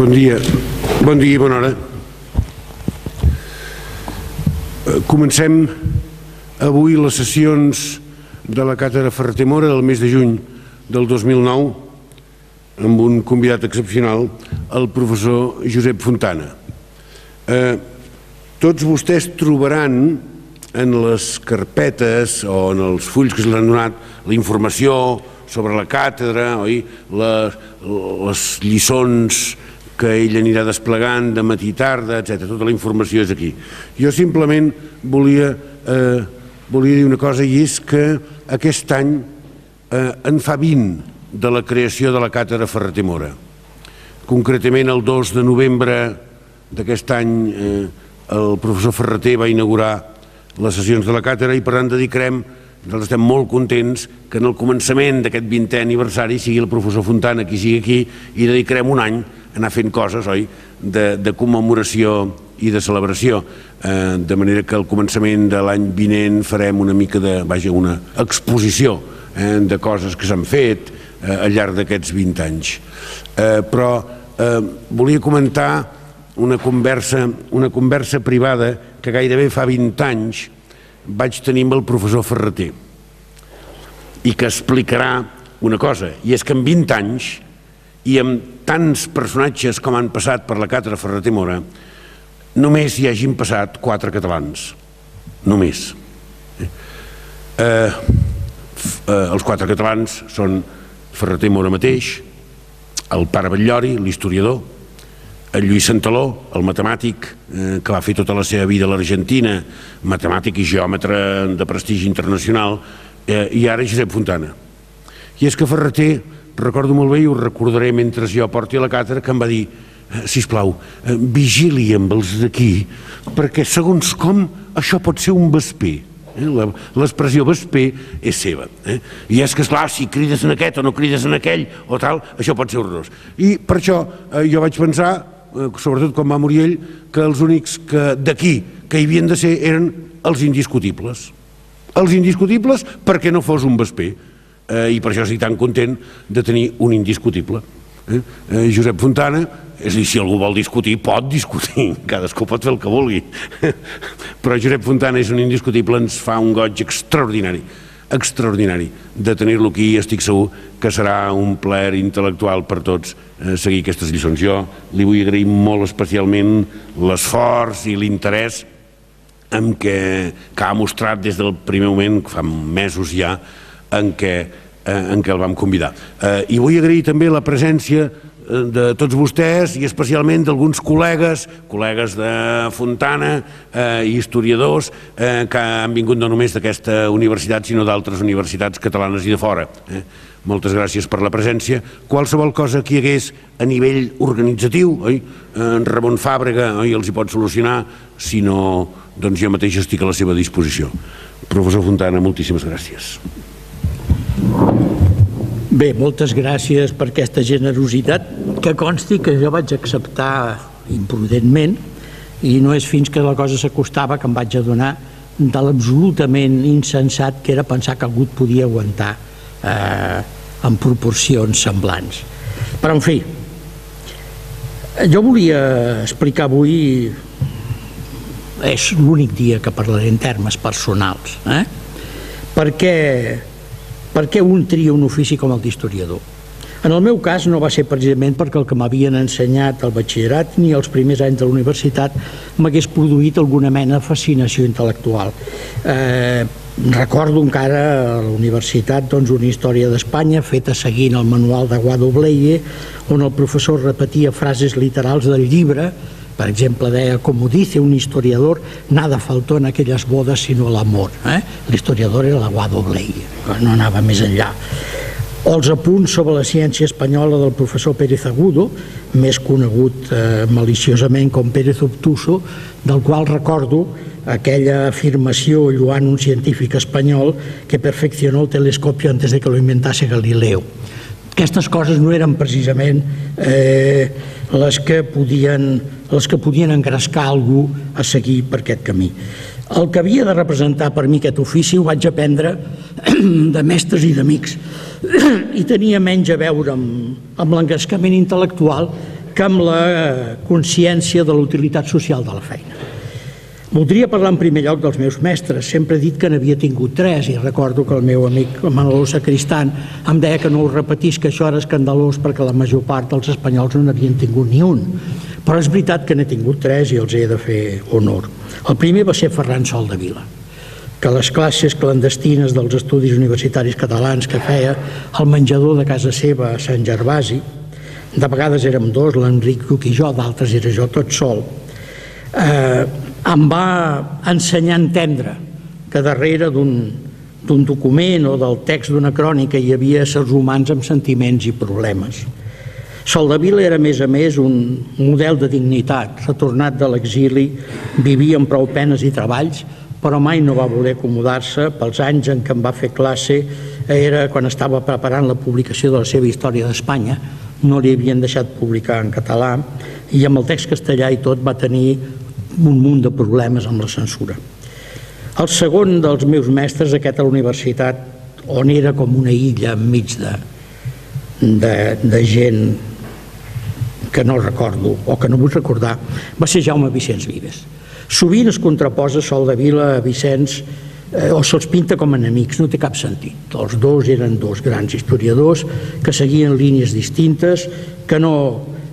Bon dia. Bon dia i bona hora. Eh, Comencem avui les sessions de la Càtedra Ferreter Mora del mes de juny del 2009 amb un convidat excepcional, el professor Josep Fontana. Eh, tots vostès trobaran en les carpetes o en els fulls que se l'han donat la informació sobre la càtedra, oi? Les, les lliçons que ell anirà desplegant de matí i tarda, etc. Tota la informació és aquí. Jo simplement volia, eh, volia dir una cosa i és que aquest any eh, en fa 20 de la creació de la càtedra Ferreter Mora. Concretament el 2 de novembre d'aquest any eh, el professor Ferreter va inaugurar les sessions de la càtedra i per tant dedicarem nosaltres estem molt contents que en el començament d'aquest 20è aniversari sigui el professor Fontana qui sigui aquí i dedicarem un any anar fent coses, oi?, de, de commemoració i de celebració, eh, de manera que al començament de l'any vinent farem una mica de, vaja, una exposició eh, de coses que s'han fet eh, al llarg d'aquests 20 anys. Eh, però eh, volia comentar una conversa, una conversa privada que gairebé fa 20 anys vaig tenir amb el professor Ferreter i que explicarà una cosa, i és que en 20 anys i amb tants personatges com han passat per la càtedra Ferreter Mora, només hi hagin passat quatre catalans. Només. Eh, eh, els quatre catalans són Ferreter Mora mateix, el pare Batllori, l'historiador, el Lluís Santaló, el matemàtic eh, que va fer tota la seva vida a l'Argentina, matemàtic i geòmetre de prestigi internacional, eh, i ara Josep Fontana. I és que Ferreter, recordo molt bé i ho recordaré mentre jo porti la càtedra, que em va dir, eh, sisplau, eh, vigili amb els d'aquí, perquè segons com això pot ser un vesper. Eh? L'expressió vesper és seva. Eh? I és que, esclar, si crides en aquest o no crides en aquell o tal, això pot ser horrorós. I per això eh, jo vaig pensar, eh, sobretot quan va morir ell, que els únics que d'aquí que hi havien de ser eren els indiscutibles. Els indiscutibles perquè no fos un vesper. Eh, I per això estic tan content de tenir un indiscutible. Eh? Eh, Josep Fontana, és a dir, si algú vol discutir, pot discutir, cadascú pot fer el que vulgui. Però Josep Fontana és un indiscutible, ens fa un goig extraordinari, extraordinari de tenir-lo aquí i estic segur que serà un plaer intel·lectual per tots eh, seguir aquestes lliçons. Jo li vull agrair molt especialment l'esforç i l'interès amb què, que ha mostrat des del primer moment, que fa mesos ja, en què, eh, en què el vam convidar. Eh, I vull agrair també la presència eh, de tots vostès i especialment d'alguns col·legues, col·legues de Fontana eh, i historiadors eh, que han vingut no només d'aquesta universitat sinó d'altres universitats catalanes i de fora. Eh. Moltes gràcies per la presència. Qualsevol cosa que hi hagués a nivell organitzatiu, oi? en Ramon Fàbrega oi? els hi pot solucionar, si no, doncs jo mateix estic a la seva disposició. Professor Fontana, moltíssimes gràcies. Bé, moltes gràcies per aquesta generositat, que consti que jo vaig acceptar imprudentment i no és fins que la cosa s'acostava que em vaig adonar de l'absolutament insensat que era pensar que algú et podia aguantar eh, en proporcions semblants. Però, en fi, jo volia explicar avui és l'únic dia que parlaré en termes personals, eh? perquè per què un tria un ofici com el d'historiador? En el meu cas no va ser precisament perquè el que m'havien ensenyat al batxillerat ni els primers anys de la universitat m'hagués produït alguna mena de fascinació intel·lectual. Eh, recordo encara a la universitat doncs, una història d'Espanya feta seguint el manual de Guado Bleie on el professor repetia frases literals del llibre per exemple, deia, como dice un historiador, nada faltó en aquelles bodes sino l'amor. Eh? L'historiador era la Guado Bleia, no anava més enllà. O els apunts sobre la ciència espanyola del professor Pérez Agudo, més conegut eh, maliciosament com Pérez Obtuso, del qual recordo aquella afirmació lluant un científic espanyol que perfeccionó el telescopio antes de que lo inventase Galileo. Aquestes coses no eren precisament eh, les, que podien, les que podien engrescar algú a seguir per aquest camí. El que havia de representar per mi aquest ofici ho vaig aprendre de mestres i d'amics i tenia menys a veure amb, amb l'engrescament intel·lectual que amb la consciència de la utilitat social de la feina. Voldria parlar en primer lloc dels meus mestres. Sempre he dit que n'havia tingut tres i recordo que el meu amic Manolo Sacristán em deia que no ho repetís, que això era escandalós perquè la major part dels espanyols no n'havien tingut ni un. Però és veritat que n'he tingut tres i els he de fer honor. El primer va ser Ferran Sol de Vila que les classes clandestines dels estudis universitaris catalans que feia al menjador de casa seva a Sant Gervasi, de vegades érem dos, l'Enric Lluc i jo, d'altres era jo tot sol, eh, em va ensenyar a entendre que darrere d'un document o del text d'una crònica hi havia éssers humans amb sentiments i problemes. Soldevila era, a més a més, un model de dignitat. Retornat de l'exili, vivia amb prou penes i treballs, però mai no va voler acomodar-se pels anys en què em va fer classe era quan estava preparant la publicació de la seva història d'Espanya no li havien deixat publicar en català i amb el text castellà i tot va tenir un munt de problemes amb la censura. El segon dels meus mestres, aquest a la universitat, on era com una illa enmig de, de, de gent que no recordo o que no vull recordar, va ser Jaume Vicenç Vives. Sovint es contraposa Sol de Vila a Vicenç eh, o se'ls pinta com enemics, no té cap sentit. Els dos eren dos grans historiadors que seguien línies distintes, que no,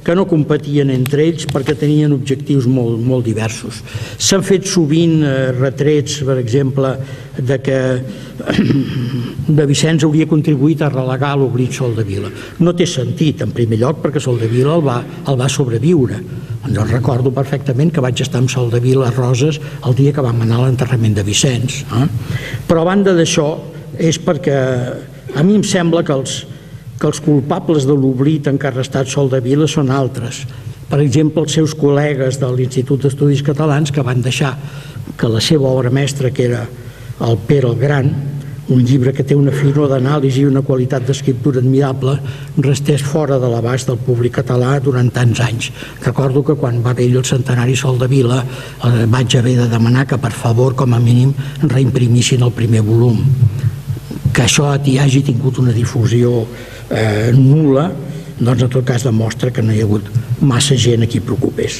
que no competien entre ells perquè tenien objectius molt, molt diversos. S'han fet sovint eh, retrets, per exemple, de que de Vicenç hauria contribuït a relegar l'oblit Sol de Vila. No té sentit, en primer lloc, perquè Sol de Vila el va, el va sobreviure. Jo recordo perfectament que vaig estar amb Sol de Vila a Roses el dia que vam anar a l'enterrament de Vicenç. Eh? Però a banda d'això és perquè a mi em sembla que els, que els culpables de l'oblit en què ha restat Sol de Vila són altres. Per exemple, els seus col·legues de l'Institut d'Estudis Catalans que van deixar que la seva obra mestra, que era el Pere el Gran, un llibre que té una finor d'anàlisi i una qualitat d'escriptura admirable, restés fora de l'abast del públic català durant tants anys. Recordo que quan va haver el centenari Sol de Vila eh, vaig haver de demanar que per favor, com a mínim, reimprimissin el primer volum. Que això hagi tingut una difusió eh, nula, doncs en tot cas demostra que no hi ha hagut massa gent a qui preocupés.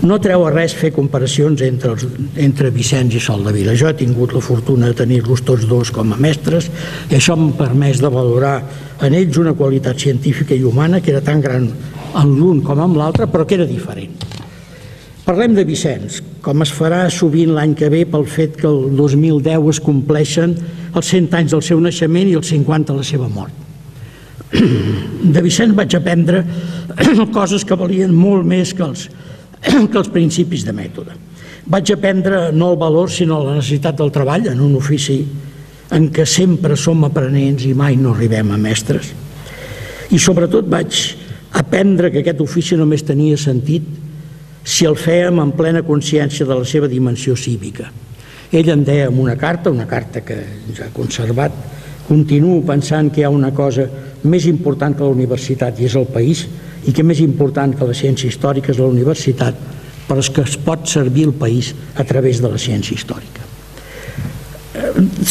No treu a res fer comparacions entre, els, entre Vicenç i Sol de Vila. Jo he tingut la fortuna de tenir-los tots dos com a mestres i això m'ha permès de valorar en ells una qualitat científica i humana que era tan gran en l'un com en l'altre, però que era diferent. Parlem de Vicenç, com es farà sovint l'any que ve pel fet que el 2010 es compleixen els 100 anys del seu naixement i els 50 de la seva mort de Vicent vaig aprendre coses que valien molt més que els, que els principis de mètode. Vaig aprendre no el valor, sinó la necessitat del treball en un ofici en què sempre som aprenents i mai no arribem a mestres. I sobretot vaig aprendre que aquest ofici només tenia sentit si el fèiem en plena consciència de la seva dimensió cívica. Ell em deia en una carta, una carta que ja ha conservat, continuo pensant que hi ha una cosa més important que la universitat i és el país i que més important que la ciència històrica és la universitat però és que es pot servir el país a través de la ciència històrica.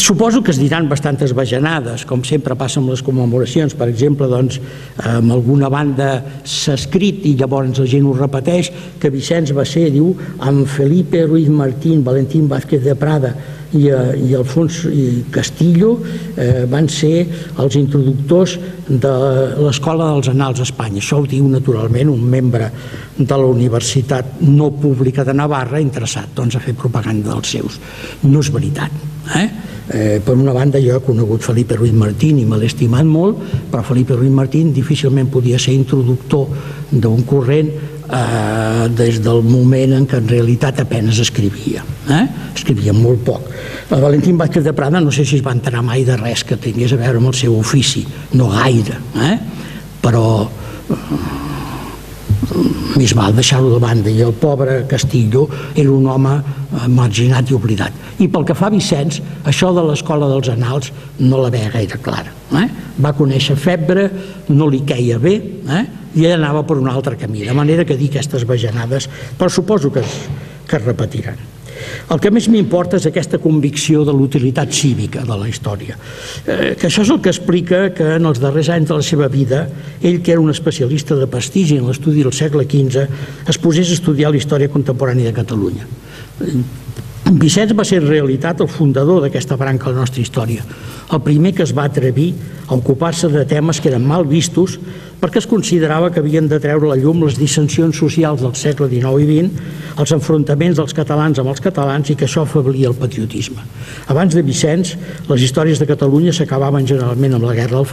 Suposo que es diran bastantes bajanades, com sempre passa amb les commemoracions. Per exemple, doncs, amb alguna banda s'ha escrit i llavors la gent ho repeteix, que Vicenç va ser, diu, amb Felipe Ruiz Martín, Valentín Vázquez de Prada, i, eh, i Alfons i Castillo eh, van ser els introductors de l'Escola dels Anals a Espanya. Això ho diu naturalment un membre de la Universitat no pública de Navarra interessat doncs, a fer propaganda dels seus. No és veritat. Eh? Eh, per una banda jo he conegut Felipe Ruiz Martín i me l'he estimat molt, però Felipe Ruiz Martín difícilment podia ser introductor d'un corrent eh, des del moment en què en realitat apenes escrivia. Eh? Escrivia molt poc. La Valentín Vázquez de Prada no sé si es va enterar mai de res que tingués a veure amb el seu ofici, no gaire, eh? però eh, més val deixar-ho de banda i el pobre Castillo era un home eh, marginat i oblidat. I pel que fa a Vicenç, això de l'escola dels anals no la veia gaire clara. Eh? Va conèixer febre, no li queia bé, eh? i ell anava per un altre camí, de manera que dir aquestes bajanades, però suposo que es, que es repetiran. El que més m'importa és aquesta convicció de l'utilitat cívica de la història, eh, que això és el que explica que en els darrers anys de la seva vida, ell que era un especialista de prestigi en l'estudi del segle XV, es posés a estudiar la història contemporània de Catalunya. Vicenç va ser en realitat el fundador d'aquesta branca de la nostra història, el primer que es va atrevir a ocupar-se de temes que eren mal vistos perquè es considerava que havien de treure la llum les dissensions socials del segle XIX i XX, els enfrontaments dels catalans amb els catalans i que això afablia el patriotisme. Abans de Vicenç, les històries de Catalunya s'acabaven generalment amb la guerra del